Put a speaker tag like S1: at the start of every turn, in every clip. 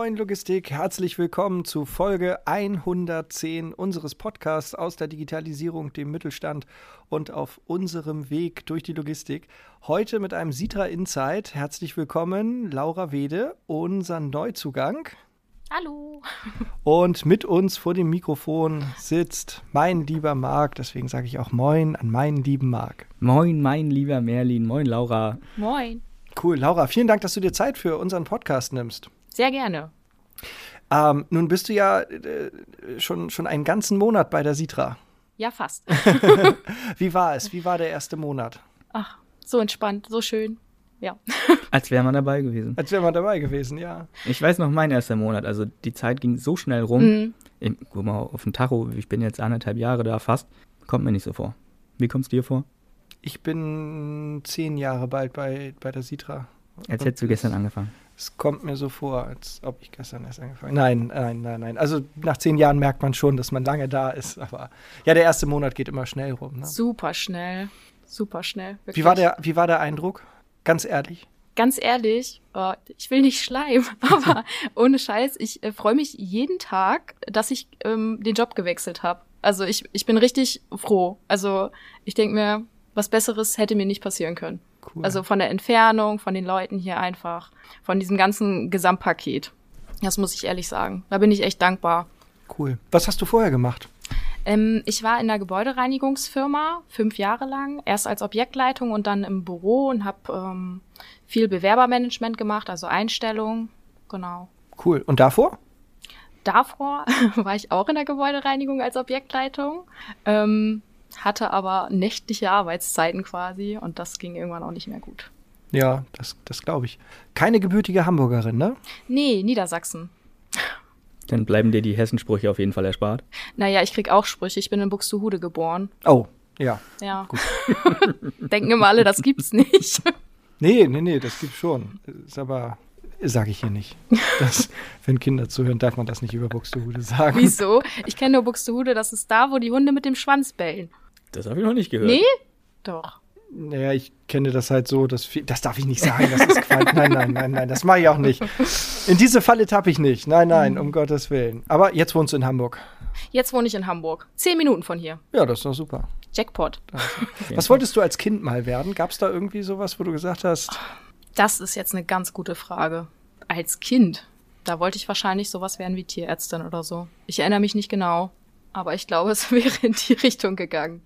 S1: moin Logistik, herzlich willkommen zu Folge 110 unseres Podcasts aus der Digitalisierung, dem Mittelstand und auf unserem Weg durch die Logistik. Heute mit einem Sitra Insight. Herzlich willkommen, Laura Wede, unser Neuzugang.
S2: Hallo.
S1: Und mit uns vor dem Mikrofon sitzt mein lieber Marc, deswegen sage ich auch Moin an meinen lieben Marc.
S3: Moin, mein lieber Merlin. Moin, Laura.
S2: Moin.
S1: Cool, Laura, vielen Dank, dass du dir Zeit für unseren Podcast nimmst.
S2: Sehr gerne.
S1: Ähm, nun bist du ja äh, schon, schon einen ganzen Monat bei der Sitra.
S2: Ja, fast.
S1: Wie war es? Wie war der erste Monat?
S2: Ach, so entspannt, so schön. Ja.
S3: Als wäre man dabei gewesen.
S1: Als wäre man dabei gewesen, ja.
S3: Ich weiß noch mein erster Monat. Also die Zeit ging so schnell rum.
S2: Mhm.
S3: Ich, guck mal auf den Tacho. Ich bin jetzt anderthalb Jahre da fast. Kommt mir nicht so vor. Wie kommt es dir vor?
S1: Ich bin zehn Jahre bald bei, bei der Sitra.
S3: Als hättest du gestern angefangen.
S1: Es kommt mir so vor, als ob ich gestern erst angefangen habe. Nein, nein, nein, nein. Also nach zehn Jahren merkt man schon, dass man lange da ist. Aber ja, der erste Monat geht immer schnell rum. Ne?
S2: Super schnell. Super schnell. Wirklich.
S1: Wie, war der, wie war der Eindruck? Ganz ehrlich.
S2: Ganz ehrlich, oh, ich will nicht schleimen, aber ohne Scheiß, ich äh, freue mich jeden Tag, dass ich ähm, den Job gewechselt habe. Also ich, ich bin richtig froh. Also ich denke mir, was Besseres hätte mir nicht passieren können.
S1: Cool.
S2: Also von der Entfernung, von den Leuten hier einfach, von diesem ganzen Gesamtpaket. Das muss ich ehrlich sagen. Da bin ich echt dankbar.
S1: cool. Was hast du vorher gemacht?
S2: Ähm, ich war in der Gebäudereinigungsfirma fünf Jahre lang, erst als Objektleitung und dann im Büro und habe ähm, viel Bewerbermanagement gemacht, also Einstellung. Genau.
S1: Cool. Und davor?
S2: Davor war ich auch in der Gebäudereinigung als Objektleitung, ähm, hatte aber nächtliche Arbeitszeiten quasi und das ging irgendwann auch nicht mehr gut.
S1: Ja, das, das glaube ich. Keine gebürtige Hamburgerin, ne?
S2: Nee, Niedersachsen.
S3: Dann bleiben dir die Hessensprüche auf jeden Fall erspart.
S2: Naja, ich krieg auch Sprüche. Ich bin in Buxtehude geboren.
S1: Oh, ja.
S2: Ja. Denken immer alle, das gibt's nicht.
S1: Nee, nee, nee, das gibt's schon. Ist aber, sage ich hier nicht. Das, wenn Kinder zuhören, darf man das nicht über Buxtehude sagen.
S2: Wieso? Ich kenne nur Buxtehude, das ist da, wo die Hunde mit dem Schwanz bellen.
S3: Das habe ich noch nicht gehört.
S2: Nee? Doch.
S1: Naja, ich kenne das halt so, dass viel, das darf ich nicht sagen, das ist Quatsch. Nein, nein, nein, nein, das mache ich auch nicht. In diese Falle tappe ich nicht. Nein, nein, um Gottes Willen. Aber jetzt wohnst du in Hamburg.
S2: Jetzt wohne ich in Hamburg. Zehn Minuten von hier.
S1: Ja, das ist doch super.
S2: Jackpot.
S1: Was wolltest du als Kind mal werden? Gab es da irgendwie sowas, wo du gesagt hast,
S2: Das ist jetzt eine ganz gute Frage. Als Kind, da wollte ich wahrscheinlich sowas werden wie Tierärztin oder so. Ich erinnere mich nicht genau, aber ich glaube, es wäre in die Richtung gegangen.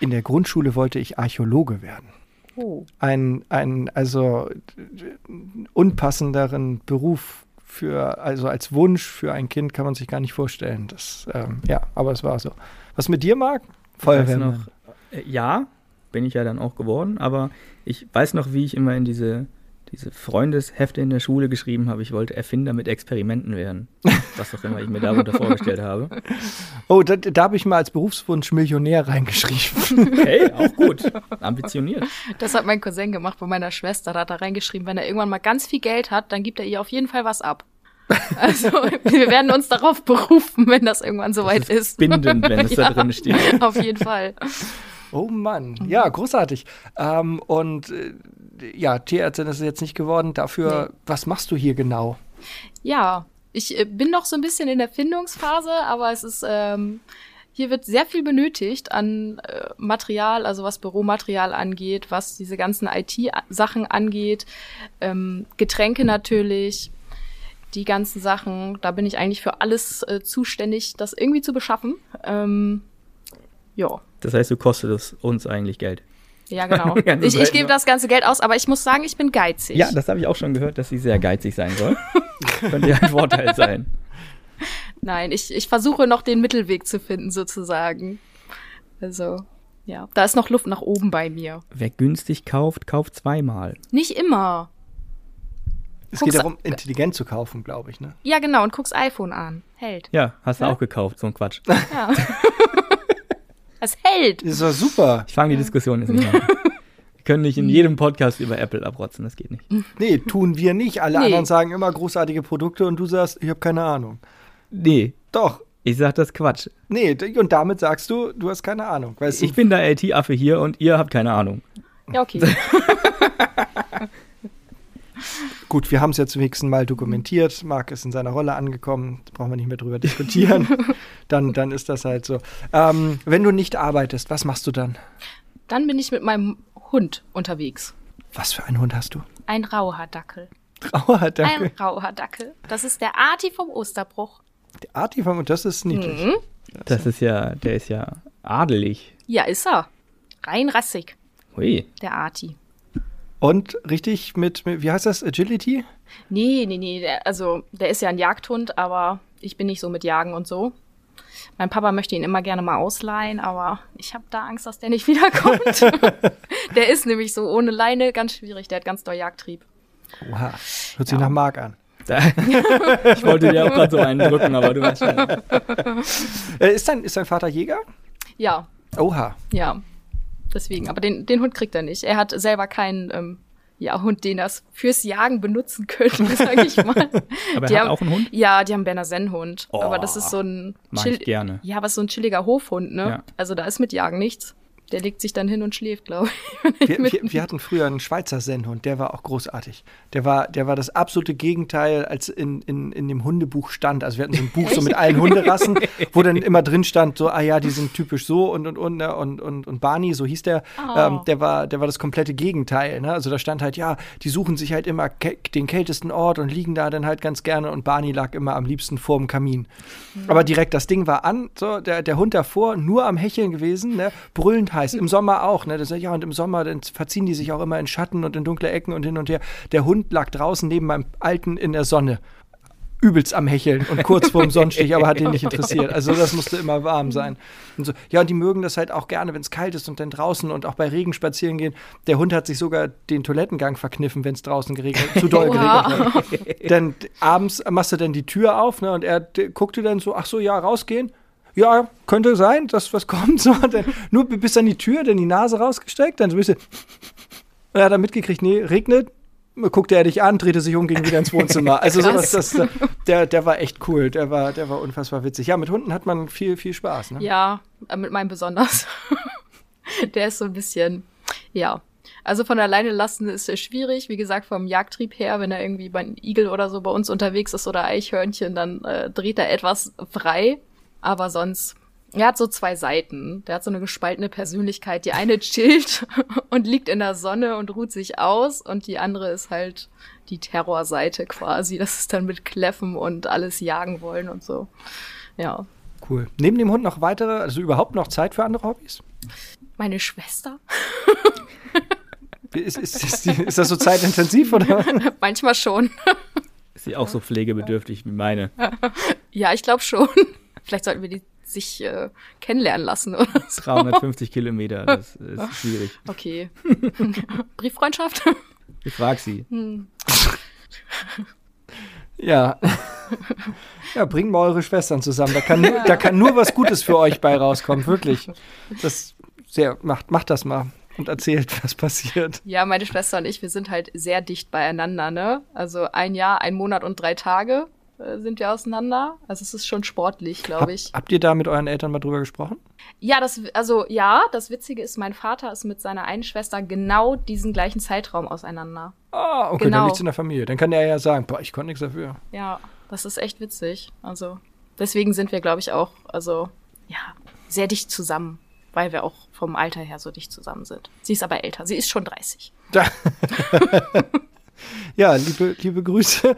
S1: in der Grundschule wollte ich Archäologe werden?
S2: Oh.
S1: Ein, ein also unpassenderen Beruf für, also als Wunsch für ein Kind kann man sich gar nicht vorstellen. Das, ähm, ja, aber es war so. Was mit dir, Marc? Feuerwehrmann.
S3: noch, äh, ja, bin ich ja dann auch geworden, aber ich weiß noch, wie ich immer in diese, diese Freundeshefte in der Schule geschrieben habe, ich wollte Erfinder mit Experimenten werden. Was auch immer ich mir darunter vorgestellt habe.
S1: Oh, da, da habe ich mal als Berufswunsch Millionär reingeschrieben.
S3: Hey, auch gut. Ambitioniert.
S2: Das hat mein Cousin gemacht bei meiner Schwester. Da hat er reingeschrieben, wenn er irgendwann mal ganz viel Geld hat, dann gibt er ihr auf jeden Fall was ab. Also, wir werden uns darauf berufen, wenn das irgendwann soweit ist.
S3: Bindend, wenn es da
S2: Ja.
S3: drin steht.
S2: Auf jeden Fall.
S1: Oh Mann, ja, großartig. Ähm, und äh, ja, Tierärztin ist es jetzt nicht geworden. Dafür, was machst du hier genau?
S2: Ja, ich äh, bin noch so ein bisschen in der Findungsphase, aber es ist, ähm, hier wird sehr viel benötigt an äh, Material, also was Büromaterial angeht, was diese ganzen IT-Sachen angeht, ähm, Getränke natürlich, die ganzen Sachen. Da bin ich eigentlich für alles äh, zuständig, das irgendwie zu beschaffen. Ähm, ja.
S3: Das heißt, du kostest uns eigentlich Geld.
S2: Ja, genau. Ich, ich gebe
S3: noch.
S2: das ganze Geld aus, aber ich muss sagen, ich bin geizig.
S3: Ja, das habe ich auch schon gehört, dass sie sehr geizig sein soll. Könnte ja ein Vorteil sein.
S2: Nein, ich, ich versuche noch den Mittelweg zu finden, sozusagen. Also, ja, da ist noch Luft nach oben bei mir.
S3: Wer günstig kauft, kauft zweimal.
S2: Nicht immer.
S1: Es
S2: Guck's
S1: geht darum, intelligent zu kaufen, glaube ich. Ne?
S2: Ja, genau, und guck's iPhone an. Hält.
S3: Ja, hast du
S2: Ja?
S3: auch gekauft, so ein Quatsch.
S2: Ja. es hält.
S1: Das ist doch super.
S3: Ich fange die Diskussion jetzt nicht an. Wir können nicht in jedem Podcast über Apple abrotzen, das geht nicht.
S1: Nee, tun wir nicht. Alle
S2: Nee.
S1: anderen sagen immer großartige Produkte und du sagst, ich habe keine Ahnung.
S3: Nee,
S1: Doch.
S3: ich sag das Quatsch.
S1: Nee, und damit sagst du, du hast keine Ahnung. Weißt
S3: Ich
S1: du,
S3: bin der IT-Affe hier und ihr habt keine Ahnung.
S2: Ja, okay.
S1: gut, wir haben es jetzt wenigstens mal dokumentiert. Marc ist in seiner Rolle angekommen, da brauchen wir nicht mehr drüber diskutieren. dann, dann ist das halt so. Ähm, wenn du nicht arbeitest, was machst du dann?
S2: Dann bin ich mit meinem Hund unterwegs.
S1: Was für einen Hund hast du?
S2: Ein Rauhaardackel.
S1: Rauhaardackel?
S2: Ein Rauhaardackel. Das ist der Arti vom Osterbruch.
S1: Der Arti vom, das ist niedlich.
S2: Mhm.
S3: Das ist ja, der ist ja adelig.
S2: Ja, ist er. Rein rassig,
S3: Hui.
S2: der Arti.
S1: Und richtig mit, mit, wie heißt das, Agility?
S2: Nee, nee, nee. Der, also, der ist ja ein Jagdhund, aber ich bin nicht so mit Jagen und so. Mein Papa möchte ihn immer gerne mal ausleihen, aber ich habe da Angst, dass der nicht wiederkommt. der ist nämlich so ohne Leine ganz schwierig. Der hat ganz doll Jagdtrieb.
S1: Oha, hört sich nach Marc an.
S3: Ich wollte dir auch gerade so einen drücken, aber du weißt schon.
S1: Äh, ist, dein, ist dein Vater Jäger?
S2: Ja,
S1: Oha.
S2: ja. Deswegen. Aber den, den Hund kriegt er nicht. Er hat selber keinen ähm, ja, Hund, den er fürs Jagen benutzen könnte, sag ich mal.
S3: Aber
S2: Die
S3: er hat
S2: haben-
S3: auch einen Hund?
S2: Ja, die haben Berner Sennhund.
S3: Oh,
S2: aber das ist so ein
S3: mag ich gerne.
S2: Ja, aber so ein chilliger Hofhund, ne?
S3: Ja.
S2: Also da ist mit Jagen nichts. Der legt sich dann hin und schläft, glaube ich.
S1: Wir, wir, wir hatten früher einen Schweizer Sennhund, der war auch großartig. Der war, der war das absolute Gegenteil, als in, in, in dem Hundebuch stand. Also wir hatten so ein Buch so mit allen Hunderassen, wo dann immer drin stand, so, ah ja, die sind typisch so und und und ne, und, und, und Barney, so hieß der,
S2: Oh.
S1: ähm, der war, der war das komplette Gegenteil. Ne? Also da stand halt, ja, die suchen sich halt immer den kältesten Ort und liegen da dann halt ganz gerne und Barney lag immer am liebsten vorm Kamin. Aber direkt, das Ding war an, so, der, der Hund davor, nur am Hecheln gewesen, ne? brüllend heiß. Im Sommer auch, ne? Das, ja, und im Sommer, dann verziehen die sich auch immer in Schatten und in dunkle Ecken und hin und her. Der Hund lag draußen neben meinem Alten in der Sonne. Übelst am Hecheln und kurz vorm Sonnenstich, aber hat ihn nicht interessiert. Also das musste immer warm sein. Und so, ja, und die mögen das halt auch gerne, wenn es kalt ist und dann draußen und auch bei Regen spazieren gehen. Der Hund hat sich sogar den Toilettengang verkniffen, wenn es draußen geregnet, zu doll geregnet hat dann abends machst du dann die Tür auf, ne, und er guckte dann so, ach so, ja, rausgehen. Ja, könnte sein, dass was kommt. So, dann, nur bis an die Tür, dann die Nase rausgestreckt, dann so ein bisschen. Und er hat dann mitgekriegt, nee, regnet. Guckte er dich an, drehte sich um, ging wieder ins Wohnzimmer. Also sowas, das, der, der war echt cool. Der war, der war unfassbar witzig. Ja, mit Hunden hat man viel, viel Spaß. Ne?
S2: Ja, äh, mit meinem besonders. Der ist so ein bisschen, ja. Also von alleine lassen ist schwierig. Wie gesagt, vom Jagdtrieb her, wenn er irgendwie bei einem Igel oder so bei uns unterwegs ist oder Eichhörnchen, dann äh, dreht er etwas frei. Aber sonst, er hat so zwei Seiten. Der hat so eine gespaltene Persönlichkeit. Die eine chillt und liegt in der Sonne und ruht sich aus und die andere ist halt die Terrorseite quasi. Das ist dann mit Kläffen und alles jagen wollen und so. Ja.
S1: Cool. Neben dem Hund noch weitere, also überhaupt noch Zeit für andere Hobbys?
S2: Meine Schwester?
S1: Ist, ist, ist, die, ist das so zeitintensiv oder?
S2: Manchmal schon.
S3: Ist sie auch so pflegebedürftig wie meine?
S2: Ja, ich glaube schon. Vielleicht sollten wir die sich äh, kennenlernen lassen oder so.
S3: 350 Kilometer, das ist schwierig.
S2: Okay. Brieffreundschaft?
S3: Ich frag sie.
S1: Ja. Ja, bringt mal eure Schwestern zusammen. Da kann, da kann nur was Gutes für euch bei rauskommen, wirklich. Das sehr, macht, macht das mal und erzählt, was passiert.
S2: Ja, meine Schwester und ich, wir sind halt sehr dicht beieinander, ne? Also ein Jahr, ein Monat und drei Tage sind wir auseinander. Also es ist schon sportlich,
S1: Hab,
S2: glaube ich.
S1: habt ihr da mit euren Eltern mal drüber gesprochen?
S2: Ja, das, also ja, das Witzige ist, mein Vater ist mit seiner einen Schwester genau diesen gleichen Zeitraum auseinander.
S1: Ah, okay,
S2: Genau.
S1: dann liegt's in der Familie. Dann kann er ja sagen, boah, ich konnte nichts dafür.
S2: Ja, das ist echt witzig. Also deswegen sind wir, glaube ich, auch, also ja, sehr dicht zusammen, weil wir auch vom Alter her so dicht zusammen sind. Sie ist aber älter, sie ist schon 30.
S1: Ja, liebe, liebe Grüße.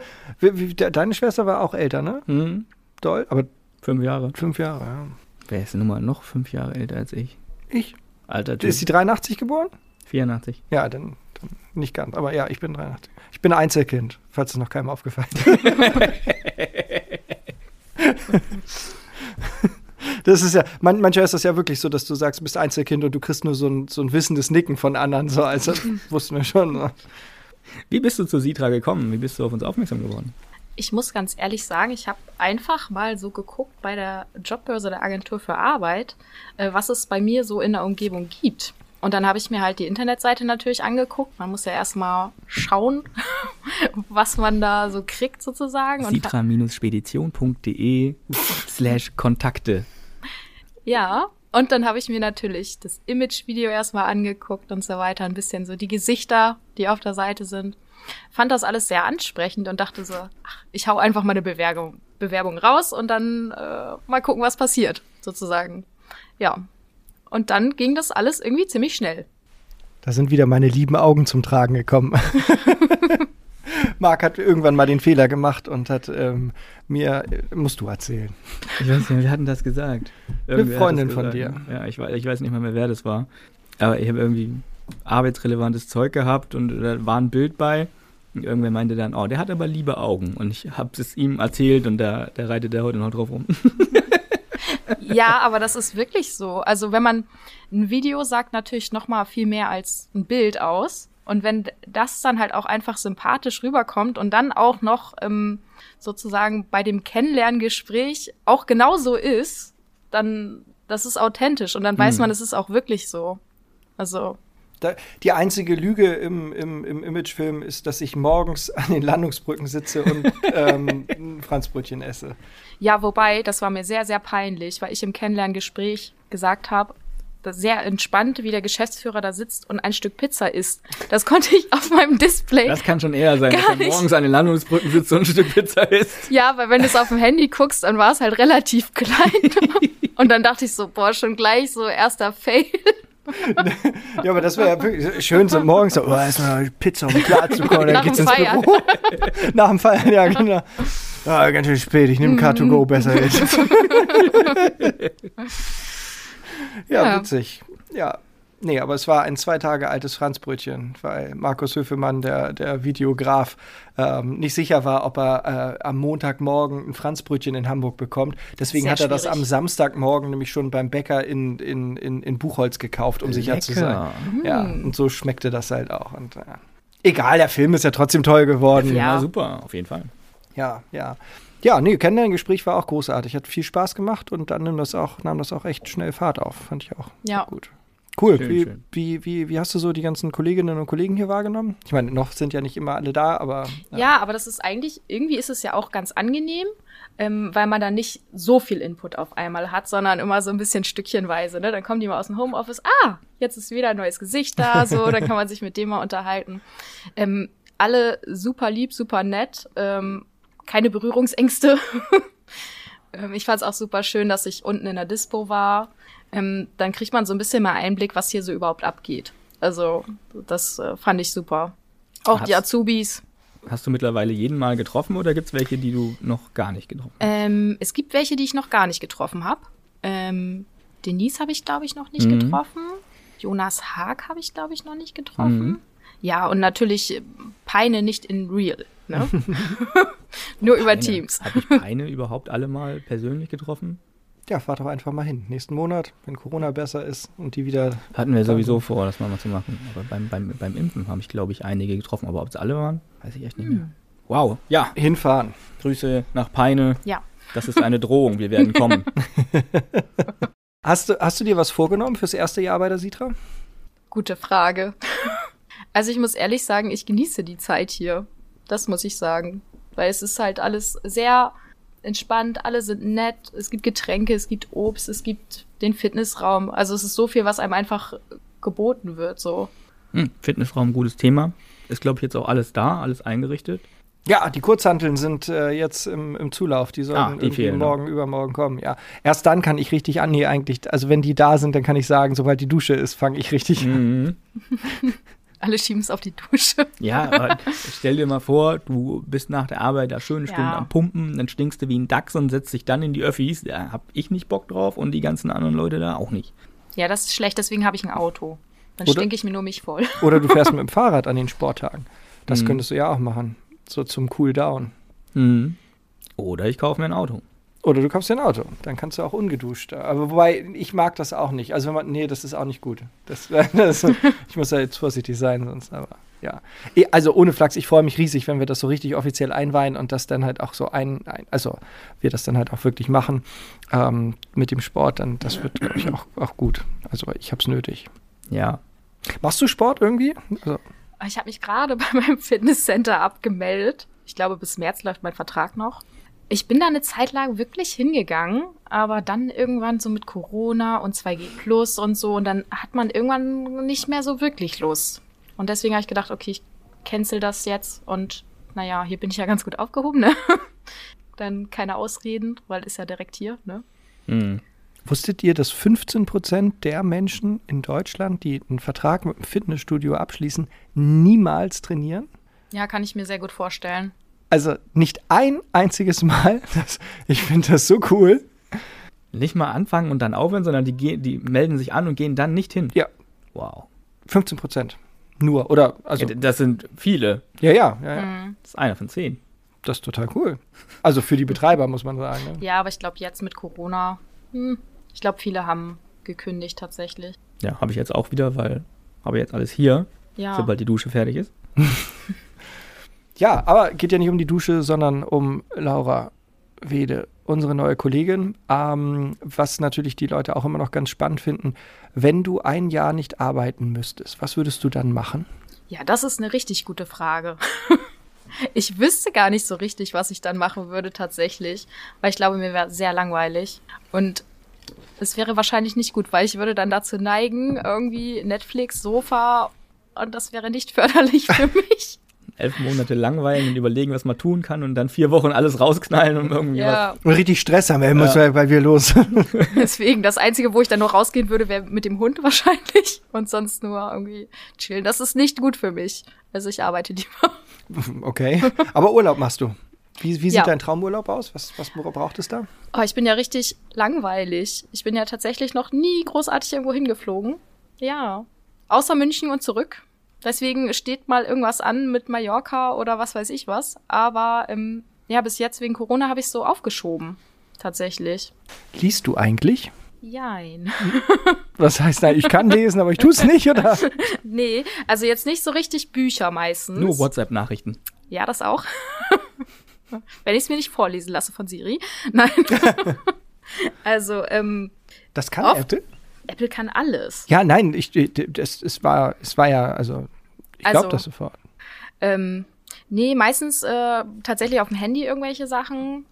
S1: Deine Schwester war auch älter, ne?
S3: Hm,
S1: Doll, aber
S3: fünf Jahre.
S1: fünf Jahre, ja.
S3: Wer ist nun mal noch fünf Jahre älter als ich?
S1: Ich.
S3: Alter Typ.
S1: Ist sie 83 geboren?
S3: 84.
S1: Ja, dann, dann nicht ganz. Aber ja, ich bin 83. Ich bin Einzelkind, falls es noch keinem aufgefallen ist. Das ist ja, man, manchmal ist das ja wirklich so, dass du sagst, du bist Einzelkind und du kriegst nur so ein, so ein wissendes Nicken von anderen. So, also wussten wir schon. So.
S3: Wie bist du zu Sitra gekommen? Wie bist du auf uns aufmerksam geworden?
S2: Ich muss ganz ehrlich sagen, ich habe einfach mal so geguckt bei der Jobbörse der Agentur für Arbeit, äh, was es bei mir so in der Umgebung gibt. Und dann habe ich mir halt die Internetseite natürlich angeguckt. Man muss ja erstmal schauen, was man da so kriegt sozusagen.
S3: Sitra-spedition.de slash Kontakte.
S2: Ja, Und dann habe ich mir natürlich das Image-Video erstmal angeguckt und so weiter, ein bisschen so die Gesichter, die auf der Seite sind. Fand das alles sehr ansprechend und dachte so, ach, ich hau einfach mal eine Bewerbung, Bewerbung raus und dann äh, mal gucken, was passiert, sozusagen. Ja. Und dann ging das alles irgendwie ziemlich schnell.
S1: Da sind wieder meine lieben Augen zum Tragen gekommen. Marc hat irgendwann mal den Fehler gemacht und hat ähm, mir, musst du erzählen.
S3: Ich weiß nicht mehr, wir hatten das gesagt.
S1: Irgendwer Eine Freundin von dir.
S3: Ja, ich, ich weiß nicht mehr, mehr, wer das war. Aber ich habe irgendwie arbeitsrelevantes Zeug gehabt und da war ein Bild bei. Und irgendwer meinte dann, oh, der hat aber liebe Augen. Und ich habe es ihm erzählt und da, da reitet er heute noch drauf rum.
S2: ja, aber das ist wirklich so. Also wenn man ein Video sagt natürlich noch mal viel mehr als ein Bild aus. Und wenn das dann halt auch einfach sympathisch rüberkommt und dann auch noch ähm, sozusagen bei dem Kennenlerngespräch auch genauso ist, dann das ist authentisch und dann weiß mhm. man, es ist auch wirklich so. Also
S1: die einzige Lüge im, im, im Imagefilm ist, dass ich morgens an den Landungsbrücken sitze und ähm, ein Franzbrötchen esse.
S2: Ja, wobei, das war mir sehr, sehr peinlich, weil ich im Kennenlerngespräch gesagt habe, sehr entspannt, wie der Geschäftsführer da sitzt und ein Stück Pizza isst. Das konnte ich auf meinem Display.
S3: Das kann schon eher sein, dass er morgens an den Landungsbrücken sitzt und ein Stück Pizza isst.
S2: Ja, weil wenn du es auf dem Handy guckst, dann war es halt relativ klein. und dann dachte ich so, boah, schon gleich so erster Fail.
S1: ja, aber das wäre ja wirklich schön, so morgens so, oh, erstmal Pizza, um klarzukommen, dann geht's ins Feiern. Büro. Nach dem Feiern, ja, genau. Ah, ganz schön spät, ich nehme Car2Go besser jetzt. Ja, ja, witzig. Ja. Nee, aber es war ein zwei Tage altes Franzbrötchen, weil Markus Höfemann, der, der Videograf, ähm, nicht sicher war, ob er äh, am Montagmorgen ein Franzbrötchen in Hamburg bekommt. Deswegen Sehr hat er schwierig. das am Samstagmorgen nämlich schon beim Bäcker in, in, in, in Buchholz gekauft, um sicher zu sein. Mhm. Ja, und so schmeckte das halt auch. Und, äh, egal, der Film ist ja trotzdem toll geworden.
S3: Ja, super, auf jeden Fall.
S1: Ja, ja. Ja, nee, Kennenlerngespräch war auch großartig. Hat viel Spaß gemacht und dann nahm das auch, nahm das auch echt schnell Fahrt auf. Fand ich auch ja. gut. Cool. Schön, wie, schön. Wie, wie, wie hast du so die ganzen Kolleginnen und Kollegen hier wahrgenommen? Ich meine, noch sind ja nicht immer alle da, aber.
S2: Ja, ja aber das ist eigentlich, irgendwie ist es ja auch ganz angenehm, ähm, weil man da nicht so viel Input auf einmal hat, sondern immer so ein bisschen stückchenweise. Ne? Dann kommen die mal aus dem Homeoffice, ah, jetzt ist wieder ein neues Gesicht da, so, dann kann man sich mit dem mal unterhalten. Ähm, alle super lieb, super nett. Ähm, keine Berührungsängste. Ähm, ich fand es auch super schön, dass ich unten in der Dispo war. Ähm, dann kriegt man so ein bisschen mal Einblick, was hier so überhaupt abgeht. Also, das äh, fand ich super. Auch hast, die Azubis.
S3: Hast du mittlerweile jeden Mal getroffen oder gibt es welche, die du noch gar nicht getroffen hast?
S2: Ähm, es gibt welche, die ich noch gar nicht getroffen habe. Ähm, Denise habe ich, glaube ich, noch nicht mhm. getroffen. Jonas Haag habe ich, glaube ich, noch nicht getroffen. Mhm. Ja, und natürlich Peine nicht in real. Ne? Nur über Peine. Teams.
S3: Habe ich Peine überhaupt alle mal persönlich getroffen?
S1: Ja, fahr doch einfach mal hin. Nächsten Monat, wenn Corona besser ist und die wieder.
S3: Hatten wir sowieso vor, das mal, mal zu machen. Aber beim, beim, beim Impfen habe ich, glaube ich, einige getroffen. Aber ob es alle waren, weiß ich echt nicht mehr. Hm. Wow, ja.
S1: Hinfahren.
S3: Grüße nach Peine.
S2: Ja.
S3: Das ist eine Drohung, wir werden kommen.
S1: hast, du, hast du dir was vorgenommen fürs erste Jahr bei der Sitra?
S2: Gute Frage. Also ich muss ehrlich sagen, ich genieße die Zeit hier. Das muss ich sagen. Weil es ist halt alles sehr entspannt, alle sind nett, es gibt Getränke, es gibt Obst, es gibt den Fitnessraum. Also es ist so viel, was einem einfach geboten wird, so.
S3: Hm, Fitnessraum, gutes Thema. Ist, glaube ich, jetzt auch alles da, alles eingerichtet.
S1: Ja, die Kurzhanteln sind äh, jetzt im, im Zulauf. Die sollen ah, die fehlen, morgen, ne? übermorgen kommen. Ja, erst dann kann ich richtig an. Nee, eigentlich, also wenn die da sind, dann kann ich sagen, sobald die Dusche ist, fange ich richtig mhm.
S2: Alle schieben es auf die Dusche.
S3: Ja, aber stell dir mal vor, du bist nach der Arbeit da schöne Stunden ja. am Pumpen, dann stinkst du wie ein Dachs und setzt dich dann in die Öffis. Da hab ich nicht Bock drauf und die ganzen anderen Leute da auch nicht.
S2: Ja, das ist schlecht, deswegen habe ich ein Auto. Dann stinke ich mir nur mich voll.
S1: Oder du fährst mit dem Fahrrad an den Sporttagen. Das mhm. könntest du ja auch machen. So zum Cool Down.
S3: Mhm. Oder ich kaufe mir ein Auto.
S1: Oder du kaufst dir ein Auto, dann kannst du auch ungeduscht. Aber wobei, ich mag das auch nicht. Also wenn man, nee, das ist auch nicht gut. Das, das, ich muss da jetzt vorsichtig sein, sonst, aber ja. Eh, also ohne Flachs, ich freue mich riesig, wenn wir das so richtig offiziell einweihen und das dann halt auch so ein, ein also wir das dann halt auch wirklich machen ähm, mit dem Sport, dann das wird, glaube ich, auch, auch gut. Also ich habe es nötig.
S3: Ja.
S1: Machst du Sport irgendwie?
S2: Also. Ich habe mich gerade bei meinem Fitnesscenter abgemeldet. Ich glaube, bis März läuft mein Vertrag noch. Ich bin da eine Zeit lang wirklich hingegangen, aber dann irgendwann so mit Corona und 2G Plus und so und dann hat man irgendwann nicht mehr so wirklich Lust. Und deswegen habe ich gedacht, okay, ich cancel das jetzt und naja, hier bin ich ja ganz gut aufgehoben, ne? dann keine Ausreden, weil ist ja direkt hier, ne?
S3: Hm.
S1: Wusstet ihr, dass 15 Prozent der Menschen in Deutschland, die einen Vertrag mit einem Fitnessstudio abschließen, niemals trainieren?
S2: Ja, kann ich mir sehr gut vorstellen.
S1: Also nicht ein einziges Mal. Das, ich finde das so cool.
S3: Nicht mal anfangen und dann aufhören, sondern die, die melden sich an und gehen dann nicht hin.
S1: Ja.
S3: Wow.
S1: 15 Prozent. Nur. Oder, also,
S3: Ja, das sind viele.
S1: ja, ja, ja, ja.
S2: Mhm.
S3: Das ist einer von zehn.
S1: Das ist total cool. Also für die Betreiber, muss man sagen. Ne?
S2: Ja, aber ich glaube jetzt mit Corona, hm, ich glaube viele haben gekündigt tatsächlich.
S3: Ja, habe ich jetzt auch wieder, weil habe jetzt alles hier,
S2: Ja.
S3: sobald die Dusche fertig ist.
S1: Ja, aber geht ja nicht um die Dusche, sondern um Laura Wede, unsere neue Kollegin. Ähm, was natürlich die Leute auch immer noch ganz spannend finden. Wenn du ein Jahr nicht arbeiten müsstest, was würdest du dann machen?
S2: Ja, das ist eine richtig gute Frage. Ich wüsste gar nicht so richtig, was ich dann machen würde tatsächlich, weil ich glaube, mir wäre sehr langweilig und es wäre wahrscheinlich nicht gut, weil ich würde dann dazu neigen, irgendwie Netflix, Sofa und das wäre nicht förderlich für mich.
S3: Elf Monate langweilen und überlegen, was man tun kann und dann vier Wochen alles rausknallen, um irgendwie
S2: ja,
S1: Und richtig Stress haben, ey, muss, weil wir los.
S2: deswegen das einzige, wo ich dann nur rausgehen würde, wäre mit dem Hund wahrscheinlich und sonst nur irgendwie chillen. Das ist nicht gut für mich. Also ich arbeite lieber.
S1: okay. Aber Urlaub machst du. Wie, wie sieht
S2: Ja.
S1: dein Traumurlaub aus? Was, was braucht es da?
S2: Oh, ich bin ja richtig langweilig. Ich bin ja tatsächlich noch nie großartig irgendwo hingeflogen. Ja. Außer München und zurück. Deswegen steht mal irgendwas an mit Mallorca oder was weiß ich was. Aber ähm, ja, bis jetzt wegen Corona habe ich so aufgeschoben. Tatsächlich.
S1: Liest du eigentlich?
S2: Jein.
S1: Was heißt nein, ich kann lesen, aber ich tue es nicht, oder?
S2: Nee, also jetzt nicht so richtig Bücher meistens.
S3: Nur WhatsApp-Nachrichten.
S2: Ja, das auch. Wenn ich es mir nicht vorlesen lasse von Siri. Nein. also, ähm,
S1: Das kann
S2: Oft.
S1: Apple?
S2: Apple kann alles.
S1: Ja, nein, ich, das, es, war, es war ja, also, ich
S2: Also-
S1: glaube das sofort.
S2: Ähm, nee, meistens äh, tatsächlich auf dem Handy irgendwelche Sachen.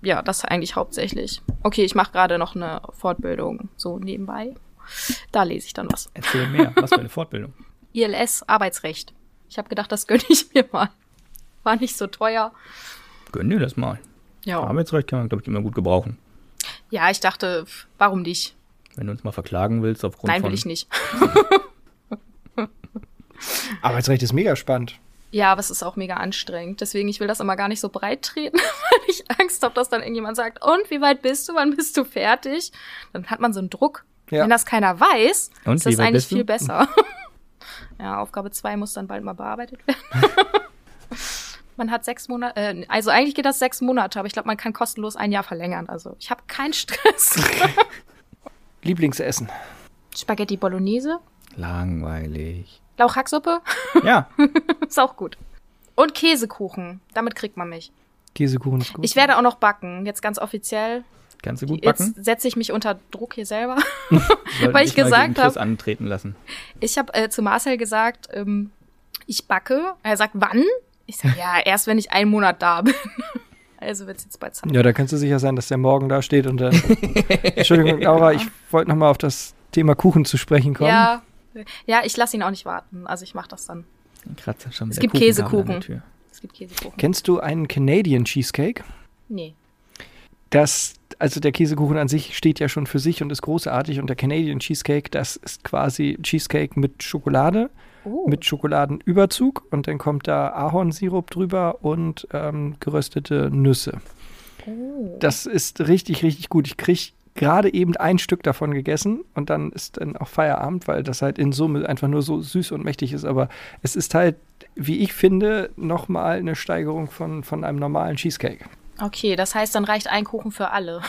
S2: Ja, das eigentlich hauptsächlich. Okay, ich mache gerade noch eine Fortbildung so nebenbei. Da lese ich dann was.
S3: Erzähl mehr. Was für eine Fortbildung.
S2: ILS Arbeitsrecht. Ich habe gedacht, das gönne ich mir mal. War nicht so teuer.
S3: Gönn dir das mal.
S2: Ja.
S3: Arbeitsrecht kann man, glaube ich, immer gut gebrauchen.
S2: Ja, ich dachte, warum nicht?
S3: Wenn du uns mal verklagen willst aufgrund
S2: Nein,
S3: von...
S2: will ich nicht.
S1: Arbeitsrecht ist mega spannend.
S2: Ja, aber es ist auch mega anstrengend. Deswegen, ich will das immer gar nicht so breit treten, weil ich Angst habe, dass dann irgendjemand sagt, und wie weit bist du? Wann bist du fertig? Dann hat man so einen Druck.
S1: Ja.
S2: Wenn das keiner weiß,
S3: Und,
S2: ist das eigentlich viel besser. ja, Aufgabe 2 muss dann bald mal bearbeitet werden. man hat sechs Monate, äh, also eigentlich geht das sechs Monate, aber ich glaube, man kann kostenlos ein Jahr verlängern. Also ich habe keinen Stress.
S1: Lieblingsessen.
S2: Spaghetti Bolognese,
S3: Langweilig.
S2: Lauchhacksuppe,
S3: Ja,
S2: ist auch gut. Und Käsekuchen, damit kriegt man mich.
S1: Käsekuchen ist gut.
S2: Ich werde auch noch backen, jetzt ganz offiziell.
S3: kannst du gut backen?
S2: Jetzt setze ich mich unter Druck hier selber. Weil ich gesagt
S3: gegen Chris
S2: hab-
S3: antreten lassen.
S2: Ich habe äh, zu Marcel gesagt, ähm, ich backe. Er sagt, wann? Ich sage, ja, erst wenn ich einen Monat da bin. Also wird's jetzt bald Zeit.
S1: ja, da kannst du sicher sein, dass der morgen da steht und dann. Entschuldigung, Laura, ich wollte nochmal auf das Thema Kuchen zu sprechen kommen.
S2: Ja, ja, ich lasse ihn auch nicht warten. Also ich mache das dann.
S3: Kratzer schon
S2: Es gibt Käsekuchen. Es gibt Käsekuchen.
S1: Kennst du einen Canadian Cheesecake?
S2: Nee.
S1: Das, also der Käsekuchen an sich steht ja schon für sich und ist großartig und der Canadian Cheesecake, das ist quasi Cheesecake mit Schokolade,
S2: Oh.
S1: mit Schokoladenüberzug und dann kommt da Ahornsirup drüber und ähm, geröstete Nüsse.
S2: oh.
S1: Das ist richtig, richtig gut. Ich kriege gerade eben ein Stück davon gegessen und dann ist dann auch Feierabend, weil das halt in Summe einfach nur so süß und mächtig ist. Aber es ist halt, wie ich finde, nochmal eine Steigerung von, von einem normalen Cheesecake.
S2: Okay, das heißt, dann reicht ein Kuchen für alle.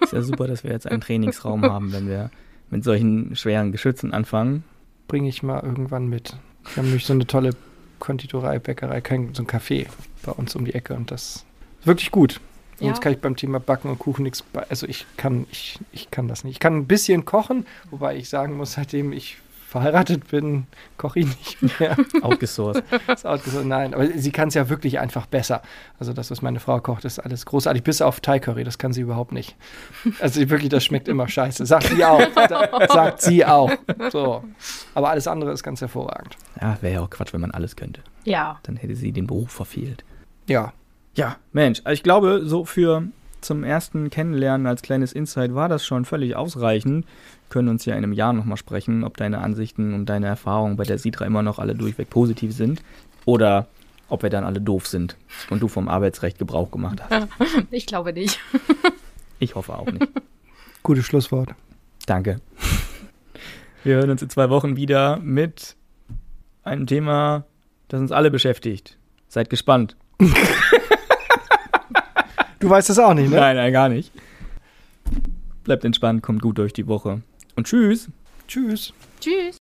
S3: Ist ja super, dass wir jetzt einen Trainingsraum haben, wenn wir mit solchen schweren Geschützen anfangen.
S1: Bringe ich mal irgendwann mit. Wir haben nämlich so eine tolle Konditorei, Bäckerei, kein, so ein Café bei uns um die Ecke und das ist wirklich gut.
S2: Ja.
S1: Sonst kann ich beim Thema Backen und Kuchen nichts, bei- also ich kann, ich, ich kann das nicht. Ich kann ein bisschen kochen, wobei ich sagen muss, seitdem ich verheiratet bin, koche ich nicht mehr.
S3: Outgesourced.
S1: ist outgesourced. Nein, aber sie kann es ja wirklich einfach besser. Also das, was meine Frau kocht, ist alles großartig. Bis auf Thai Curry, das kann sie überhaupt nicht. Also wirklich, das schmeckt immer scheiße. Sagt sie auch. Sagt sie auch. So. Aber alles andere ist ganz hervorragend.
S3: Ja, wäre ja auch Quatsch, wenn man alles könnte.
S2: Ja.
S3: Dann hätte sie den Beruf verfehlt.
S1: Ja.
S3: Ja, Mensch, also ich glaube, so für zum ersten Kennenlernen als kleines Insight war das schon völlig ausreichend. Können uns ja in einem Jahr nochmal sprechen, ob deine Ansichten und deine Erfahrungen bei der Sidra immer noch alle durchweg positiv sind oder ob wir dann alle doof sind und du vom Arbeitsrecht Gebrauch gemacht hast.
S2: Ich glaube nicht.
S3: Ich hoffe auch nicht.
S1: Gutes Schlusswort.
S3: Danke. Wir hören uns in zwei Wochen wieder mit einem Thema, das uns alle beschäftigt. Seid gespannt.
S1: Du weißt es auch nicht, ne?
S3: Nein, nein, gar nicht. Bleibt entspannt, kommt gut durch die Woche. Und tschüss.
S1: Tschüss.
S2: Tschüss.